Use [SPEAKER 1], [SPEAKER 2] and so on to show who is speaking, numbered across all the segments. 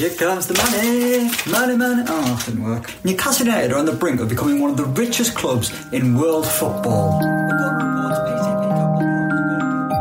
[SPEAKER 1] Here comes the money, money, money. Oh, didn't work. Newcastle United are on the brink of becoming one of the richest clubs in world football.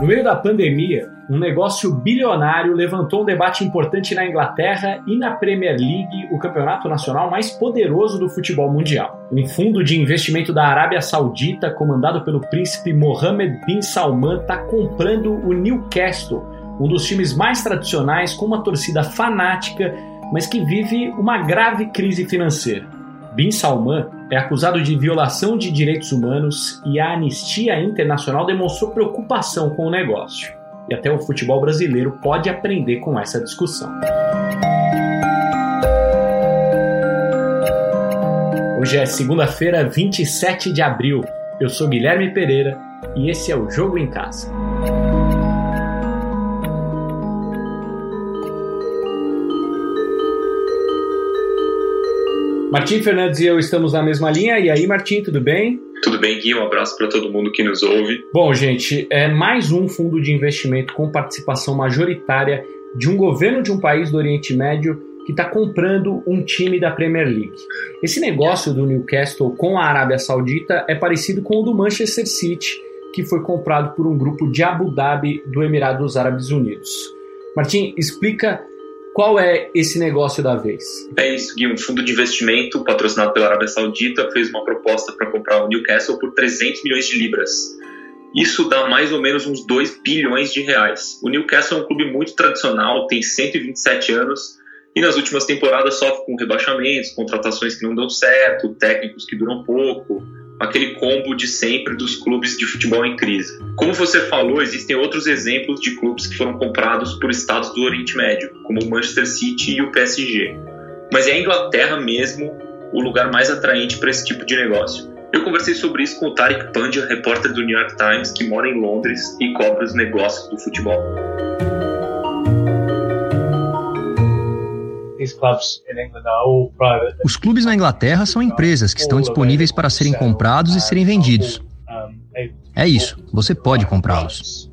[SPEAKER 2] No meio da pandemia, um negócio bilionário levantou um debate importante na Inglaterra e na Premier League, o campeonato nacional mais poderoso do futebol mundial. Um fundo de investimento da Arábia Saudita, comandado pelo príncipe Mohammed bin Salman, está comprando o Newcastle, um dos times mais tradicionais com uma torcida fanática, mas que vive uma grave crise financeira. Bin Salman é acusado de violação de direitos humanos e a Anistia Internacional demonstrou preocupação com o negócio. E até o futebol brasileiro pode aprender com essa discussão. Hoje é segunda-feira, 27 de abril. Eu sou Guilherme Pereira e esse é o Jogo em Casa. Martim Fernandes e eu estamos na mesma linha. E aí, Martim, tudo bem?
[SPEAKER 3] Tudo bem, Gui? Um abraço para todo mundo que nos ouve.
[SPEAKER 2] Bom, gente, é mais um fundo de investimento com participação majoritária de um governo de um país do Oriente Médio que está comprando um time da Premier League. Esse negócio do Newcastle com a Arábia Saudita é parecido com o do Manchester City, que foi comprado por um grupo de Abu Dhabi do Emirados Árabes Unidos. Martim, explica qual é esse negócio da vez?
[SPEAKER 3] É isso, Gui. Um fundo de investimento patrocinado pela Arábia Saudita fez uma proposta para comprar o Newcastle por 300 milhões de libras. Isso dá mais ou menos uns 2 bilhões de reais. O Newcastle é um clube muito tradicional, tem 127 anos e nas últimas temporadas sofre com rebaixamentos, contratações que não dão certo, técnicos que duram pouco, aquele combo de sempre dos clubes de futebol em crise. Como você falou, existem outros exemplos de clubes que foram comprados por estados do Oriente Médio, como o Manchester City e o PSG. Mas é a Inglaterra mesmo o lugar mais atraente para esse tipo de negócio. Eu conversei sobre isso com o Tariq Pandya, repórter do New York Times, que mora em Londres e cobre os negócios do futebol.
[SPEAKER 4] Os clubes na Inglaterra são empresas que estão disponíveis para serem comprados e serem vendidos. É isso, você pode comprá-los.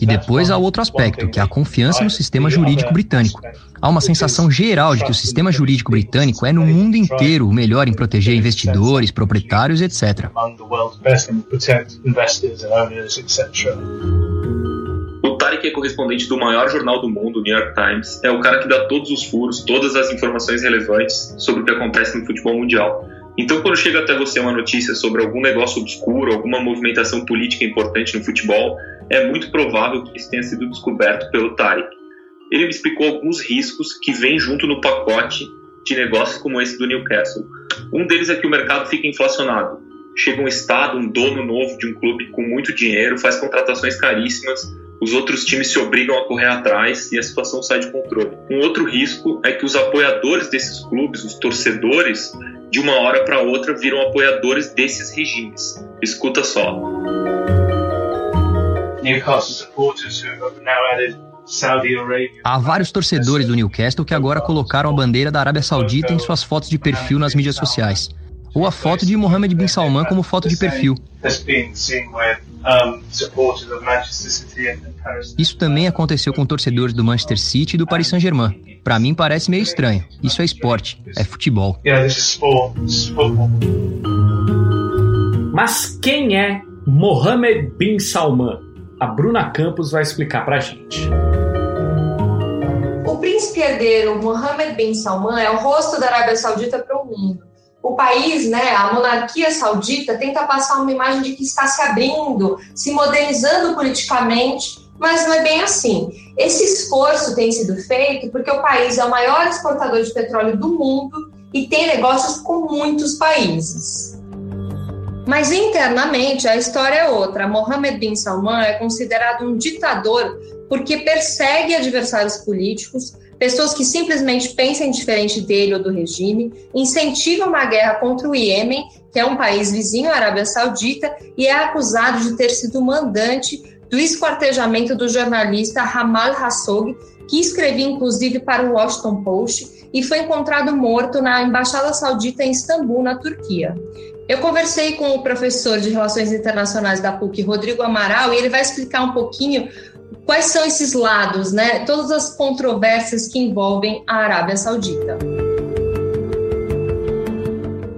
[SPEAKER 4] E depois há outro aspecto, que é a confiança no sistema jurídico britânico. Há uma sensação geral de que o sistema jurídico britânico é no mundo inteiro o melhor em proteger investidores, proprietários, etc.
[SPEAKER 3] Tarek é correspondente do maior jornal do mundo, o New York Times. É o cara que dá todos os furos, todas as informações relevantes sobre o que acontece no futebol mundial. Então, quando chega até você uma notícia sobre algum negócio obscuro, alguma movimentação política importante no futebol, é muito provável que isso tenha sido descoberto pelo Tarek. Ele me explicou alguns riscos que vêm junto no pacote de negócios como esse do Newcastle. Um deles é que o mercado fica inflacionado. Chega um estado, um dono novo de um clube com muito dinheiro, faz contratações caríssimas os outros times se obrigam a correr atrás e a situação sai de controle. Um outro risco é que os apoiadores desses clubes, os torcedores, de uma hora para outra viram apoiadores desses regimes. Escuta só.
[SPEAKER 4] Há vários torcedores do Newcastle que agora colocaram a bandeira da Arábia Saudita em suas fotos de perfil nas mídias sociais ou a foto de Mohammed bin Salman como foto de perfil. Isso também aconteceu com torcedores do Manchester City e do Paris Saint-Germain. Para mim parece meio estranho. Isso é esporte, é futebol.
[SPEAKER 2] Mas quem é Mohammed bin Salman? A Bruna Campos vai explicar pra gente.
[SPEAKER 5] O príncipe herdeiro Mohammed bin Salman é o rosto da Arábia Saudita para o mundo o país, né, a monarquia saudita, tenta passar uma imagem de que está se abrindo, se modernizando politicamente, mas não é bem assim. Esse esforço tem sido feito porque o país é o maior exportador de petróleo do mundo e tem negócios com muitos países. Mas internamente a história é outra. Mohammed bin Salman é considerado um ditador porque persegue adversários políticos, pessoas que simplesmente pensam diferente dele ou do regime, incentivam uma guerra contra o Iêmen, que é um país vizinho à Arábia Saudita, e é acusado de ter sido mandante do esquartejamento do jornalista Ramal Hassoug, que escrevia inclusive para o Washington Post e foi encontrado morto na embaixada saudita em Istambul, na Turquia. Eu conversei com o professor de Relações Internacionais da PUC, Rodrigo Amaral, e ele vai explicar um pouquinho Quais são esses lados, né? Todas as controvérsias que envolvem a Arábia Saudita.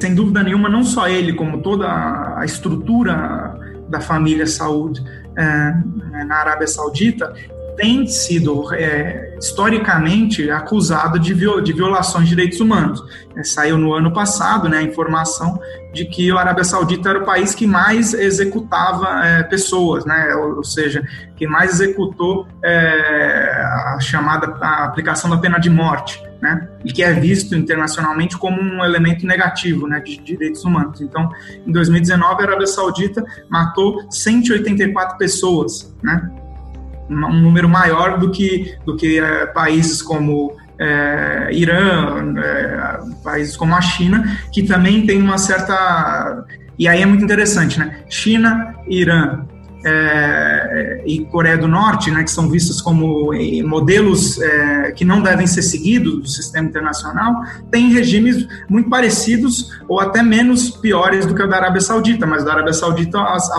[SPEAKER 6] Sem dúvida nenhuma, não só ele, como toda a estrutura da família Saud é, na Arábia Saudita, tem sido é, historicamente acusado de, viol, de, violações de direitos humanos. É, saiu no ano passado né, a informação de que a Arábia Saudita era o país que mais executava é, pessoas, né, ou, ou, seja, que mais executou é, a chamada a aplicação da pena de morte. Né, e que é visto internacionalmente como um elemento negativo né, de direitos humanos. Então, em 2019, a Arábia Saudita matou 184 pessoas, né, um número maior do que, do que é, países como é, Irã, é, países como a China, que também tem uma certa. E aí é muito interessante, né? China, Irã, é, e Coreia do Norte, né, que são vistos como eh, modelos é, que não devem ser seguidos do sistema internacional, têm regimes muito parecidos ou até menos piores do que o da Arábia Saudita, mas da Arábia Saudita as,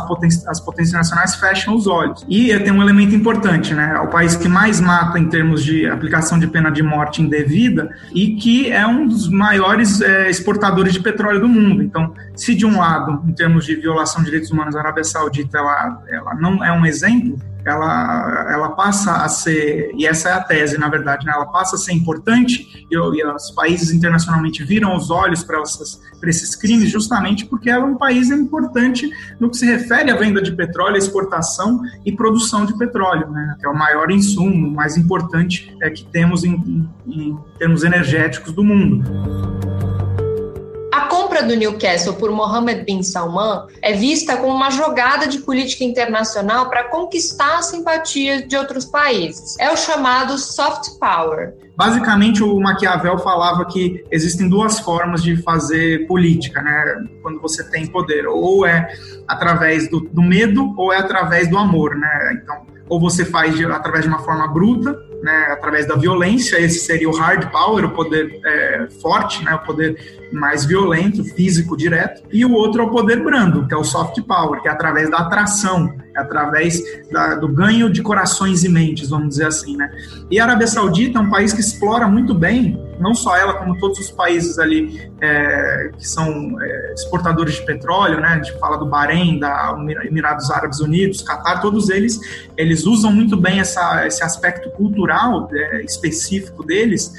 [SPEAKER 6] as potências nacionais fecham os olhos. E tem um elemento importante, né, é o país que mais mata em termos de aplicação de pena de morte indevida e que é um dos maiores é, exportadores de petróleo do mundo. Então, se de um lado, em termos de violação de direitos humanos, a Arábia Saudita ela ela não é um exemplo, ela, ela passa a ser, e essa é a tese, na verdade, né? ela passa a ser importante e, e os países internacionalmente viram os olhos para esses crimes justamente porque ela é um país importante no que se refere à venda de petróleo, exportação e produção de petróleo, né? que é o maior insumo, mais importante é, que temos em, em, em termos energéticos do mundo.
[SPEAKER 5] Compra do Newcastle por Mohammed bin Salman é vista como uma jogada de política internacional para conquistar a simpatia de outros países. É o chamado soft power.
[SPEAKER 6] Basicamente, o Maquiavel falava que existem duas formas de fazer política, né? Quando você tem poder, ou é através do, do medo ou é através do amor, né? Então, ou você faz de, através de uma forma bruta, né, através da violência, esse seria o hard power, o poder é, forte, né, o poder mais violento, físico, direto, e o outro é o poder brando, que é o soft power, que é através da atração, é através da, do ganho de corações e mentes, vamos dizer assim, né. E a Arábia Saudita é um país que explora muito bem, não só ela, como todos os países ali é, que são é, exportadores de petróleo, né, a gente fala do Bahrein, da Emirados Árabes Unidos, Catar, todos eles, eles usam muito bem essa, esse aspecto cultural é, específico deles,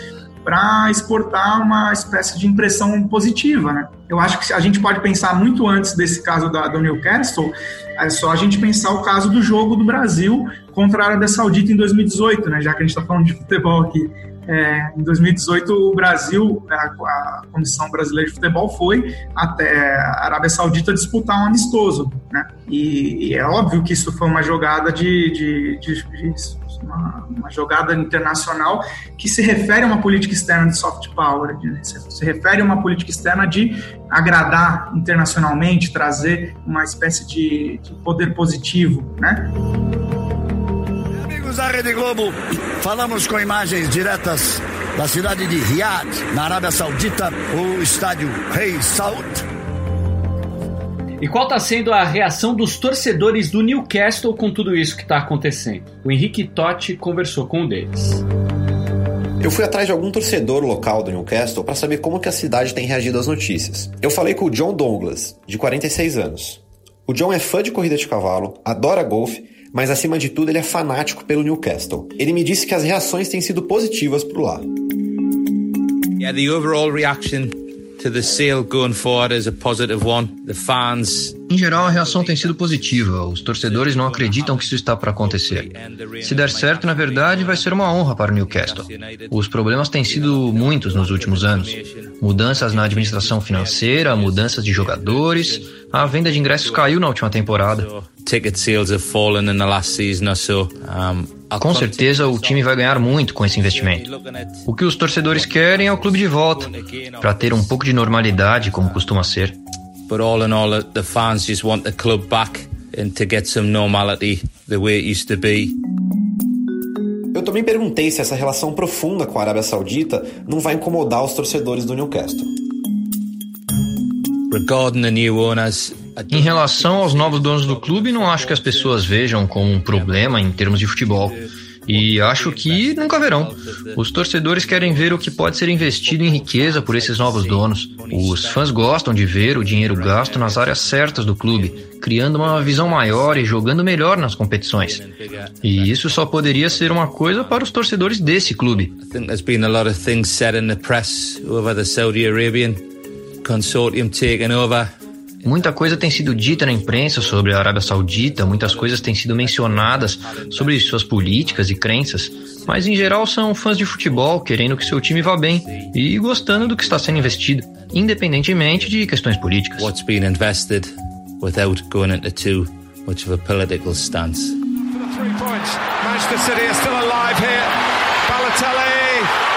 [SPEAKER 6] para exportar uma espécie de impressão positiva, né? Eu acho que a gente pode pensar muito antes desse caso da, do Newcastle, é só a gente pensar o caso do jogo do Brasil contra a Arábia Saudita em 2018, né? Já que a gente está falando de futebol aqui. É, em 2018, o Brasil, a, a, Comissão Brasileira de Futebol foi até a Arábia Saudita disputar um amistoso, né? E, e é óbvio que isso foi uma jogada de, de, de, de uma, uma, jogada internacional que se refere a uma política externa de soft power, de, se, se refere a uma política externa de agradar internacionalmente, trazer uma espécie de, de poder positivo, né?
[SPEAKER 7] Amigos da Rede Globo, falamos com imagens diretas da cidade de Riyadh, na Arábia Saudita, o estádio Rei Saud.
[SPEAKER 2] E qual está sendo a reação dos torcedores do Newcastle com tudo isso que está acontecendo? O Henrique Totti conversou com um deles.
[SPEAKER 8] Eu fui atrás de algum torcedor local do Newcastle para saber como que a cidade tem reagido às notícias. Eu falei com o John Douglas, de 46 anos. O John é fã de corrida de cavalo, adora golfe mas acima de tudo ele é fanático pelo Newcastle. Ele me disse que as reações têm sido positivas por lá.
[SPEAKER 9] Yeah, the overall reaction to the sale going forward is a positive one. The fans
[SPEAKER 4] em geral, a reação tem sido positiva. Os torcedores não acreditam que isso está para acontecer. Se der certo, na verdade, vai ser uma honra para o Newcastle. Os problemas têm sido muitos nos últimos anos: mudanças na administração financeira, mudanças de jogadores. A venda de ingressos caiu na última temporada. Com certeza, o time vai ganhar muito com esse investimento. O que os torcedores querem é o clube de volta, para ter um pouco de normalidade, como costuma ser.
[SPEAKER 9] But all in all, the fans just want the club back and to get some normality the way it used to be.
[SPEAKER 8] Eu também perguntei se essa relação profunda com a Arábia Saudita não vai incomodar os torcedores do Newcastle.
[SPEAKER 9] Regarding the new owners,
[SPEAKER 4] Em relação aos novos donos do clube, não acho que as pessoas vejam como um problema em termos de futebol. E acho que nunca verão. Os torcedores querem ver o que pode ser investido em riqueza por esses novos donos. Os fãs gostam de ver o dinheiro gasto nas áreas certas do clube, criando uma visão maior e jogando melhor nas competições. E isso só poderia ser uma coisa para os torcedores desse clube. Consortium taking over Muita coisa tem sido dita na imprensa sobre a Arábia Saudita, muitas coisas têm sido mencionadas sobre suas políticas e crenças, mas em geral são fãs de futebol querendo que seu time vá bem e gostando do que está sendo investido, independentemente de questões políticas. What's being invested without going into too much of a political stance. Manchester City are still alive here. Balotelli,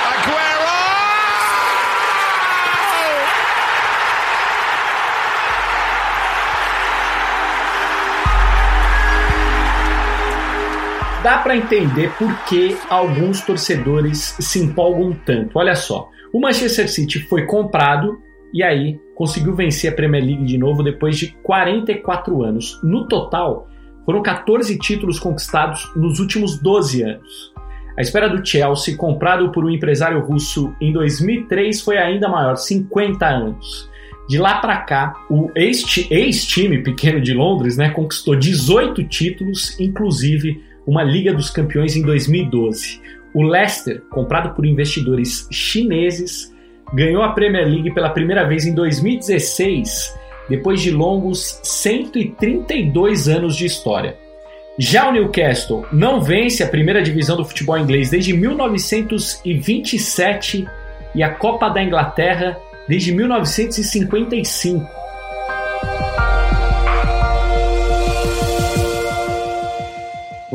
[SPEAKER 2] dá para entender por que alguns torcedores se empolgam tanto. Olha só, o Manchester City foi comprado e aí conseguiu vencer a Premier League de novo depois de 44 anos. No total, foram 14 títulos conquistados nos últimos 12 anos. A espera do Chelsea, comprado por um empresário russo em 2003, foi ainda maior, 50 anos. De lá para cá, o ex-time pequeno de Londres né, conquistou 18 títulos, inclusive uma Liga dos Campeões em 2012. O Leicester, comprado por investidores chineses, ganhou a Premier League pela primeira vez em 2016, depois de longos 132 anos de história. Já o Newcastle não vence a primeira divisão do futebol inglês desde 1927 e a Copa da Inglaterra desde 1955.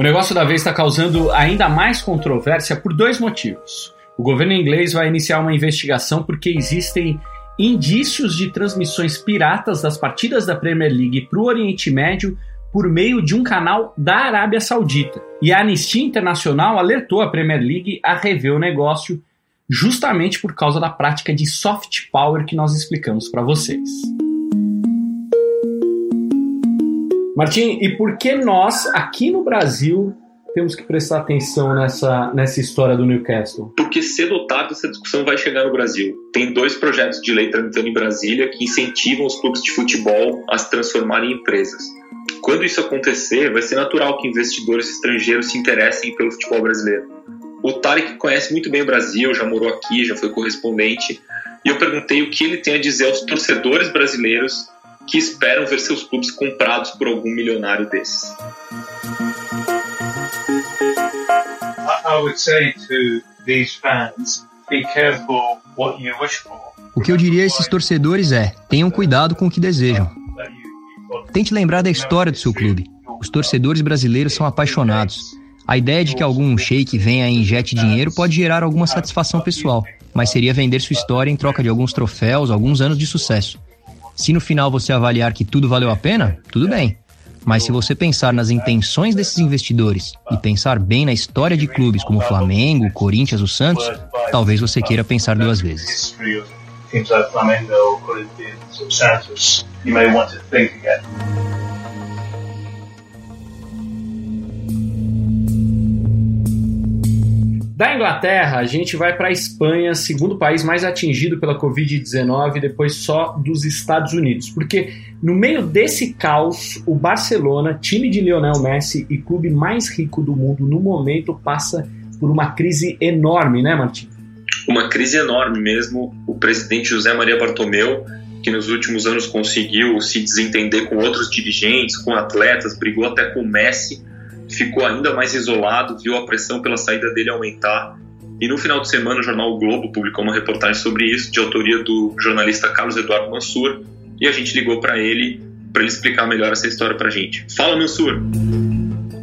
[SPEAKER 2] O negócio da vez está causando ainda mais controvérsia por dois motivos. O governo inglês vai iniciar uma investigação porque existem indícios de transmissões piratas das partidas da Premier League para o Oriente Médio por meio de um canal da Arábia Saudita. E a Anistia Internacional alertou a Premier League a rever o negócio justamente por causa da prática de soft power que nós explicamos para vocês. Martim, e por que nós, aqui no Brasil, temos que prestar atenção nessa, nessa história do Newcastle?
[SPEAKER 3] Porque cedo ou tarde essa discussão vai chegar no Brasil. Tem dois projetos de lei tramitando em Brasília que incentivam os clubes de futebol a se transformarem em empresas. Quando isso acontecer, vai ser natural que investidores estrangeiros se interessem pelo futebol brasileiro. O Tarek conhece muito bem o Brasil, já morou aqui, já foi correspondente, e eu perguntei o que ele tem a dizer aos torcedores brasileiros que esperam ver seus clubes comprados por algum milionário desses.
[SPEAKER 4] O que eu diria a esses torcedores é: tenham cuidado com o que desejam. Tente lembrar da história do seu clube. Os torcedores brasileiros são apaixonados. A ideia de que algum shake venha e injete dinheiro pode gerar alguma satisfação pessoal, mas seria vender sua história em troca de alguns troféus, alguns anos de sucesso. Se no final você avaliar que tudo valeu a pena, tudo bem. Mas se você pensar nas intenções desses investidores e pensar bem na história de clubes como Flamengo, Corinthians, o Santos, talvez você queira pensar duas vezes.
[SPEAKER 2] Da Inglaterra, a gente vai para a Espanha, segundo país mais atingido pela Covid-19, depois só dos Estados Unidos. Porque no meio desse caos, o Barcelona, time de Lionel Messi e clube mais rico do mundo no momento, passa por uma crise enorme, né, Martim?
[SPEAKER 3] Uma crise enorme mesmo. O presidente José Maria Bartomeu, que nos últimos anos conseguiu se desentender com outros dirigentes, com atletas, brigou até com o Messi ficou ainda mais isolado, viu a pressão pela saída dele aumentar. E no final de semana, o jornal o Globo publicou uma reportagem sobre isso, de autoria do jornalista Carlos Eduardo Mansur, e a gente ligou para ele para ele explicar melhor essa história para gente. Fala, Mansur!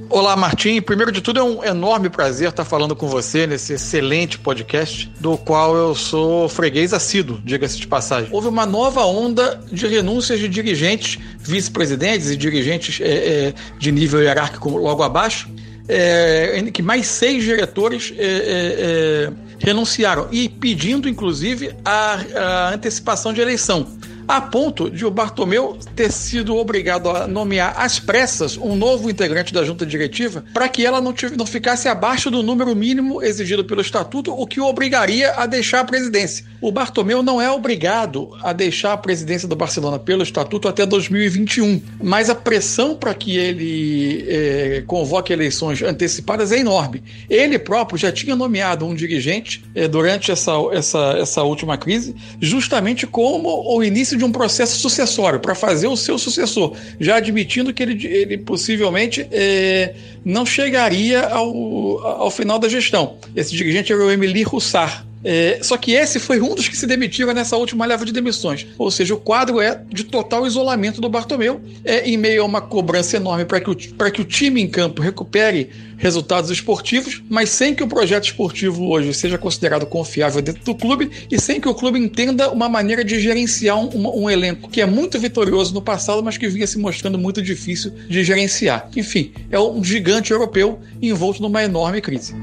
[SPEAKER 10] Olá, Martim. Primeiro de tudo, é um enorme prazer estar falando com você nesse excelente podcast, do qual eu sou freguês assíduo, diga-se de passagem. Houve uma nova onda de renúncias de dirigentes, vice-presidentes e dirigentes é, é, de nível hierárquico logo abaixo, é, que mais seis diretores é, é, é, renunciaram e pedindo, inclusive, a, a antecipação de eleição a ponto de o Bartomeu ter sido obrigado a nomear às pressas um novo integrante da junta diretiva para que ela não, não ficasse abaixo do número mínimo exigido pelo estatuto, o que o obrigaria a deixar a presidência. O Bartomeu não é obrigado a deixar a presidência do Barcelona pelo estatuto até 2021, mas a pressão para que ele é, convoque eleições antecipadas é enorme. Ele próprio já tinha nomeado um dirigente é, durante essa, essa, essa última crise, justamente como o início de um processo sucessório, para fazer o seu sucessor, já admitindo que ele, ele possivelmente é, não chegaria ao, ao final da gestão. Esse dirigente era o Emily Roussard. É, só que esse foi um dos que se demitiram nessa última leva de demissões. Ou seja, o quadro é de total isolamento do Bartomeu, é em meio a uma cobrança enorme para que, o, que o time em campo recupere resultados esportivos, mas sem que o projeto esportivo hoje seja considerado confiável dentro do clube e sem que o clube entenda uma maneira de gerenciar um, um elenco que é muito vitorioso no passado, mas que vinha se mostrando muito difícil de gerenciar. Enfim, é um gigante europeu envolto numa enorme crise.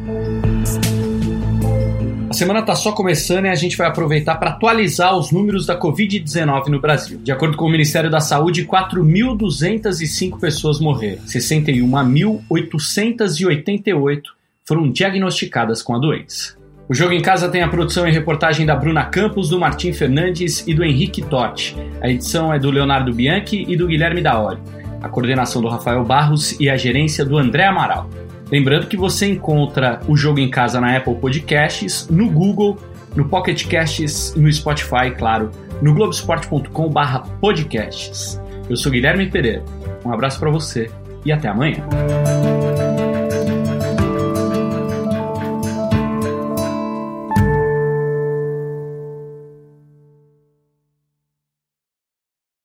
[SPEAKER 2] A semana está só começando e a gente vai aproveitar para atualizar os números da Covid-19 no Brasil. De acordo com o Ministério da Saúde, 4.205 pessoas morreram, 61.888 foram diagnosticadas com a doença. O Jogo em Casa tem a produção e reportagem da Bruna Campos, do Martim Fernandes e do Henrique Totti. A edição é do Leonardo Bianchi e do Guilherme Daoli. A coordenação do Rafael Barros e a gerência do André Amaral. Lembrando que você encontra o jogo em casa na Apple Podcasts, no Google, no Pocket Casts, no Spotify, claro, no globesport.com/podcasts. Eu sou Guilherme Pereira. Um abraço para você e até amanhã.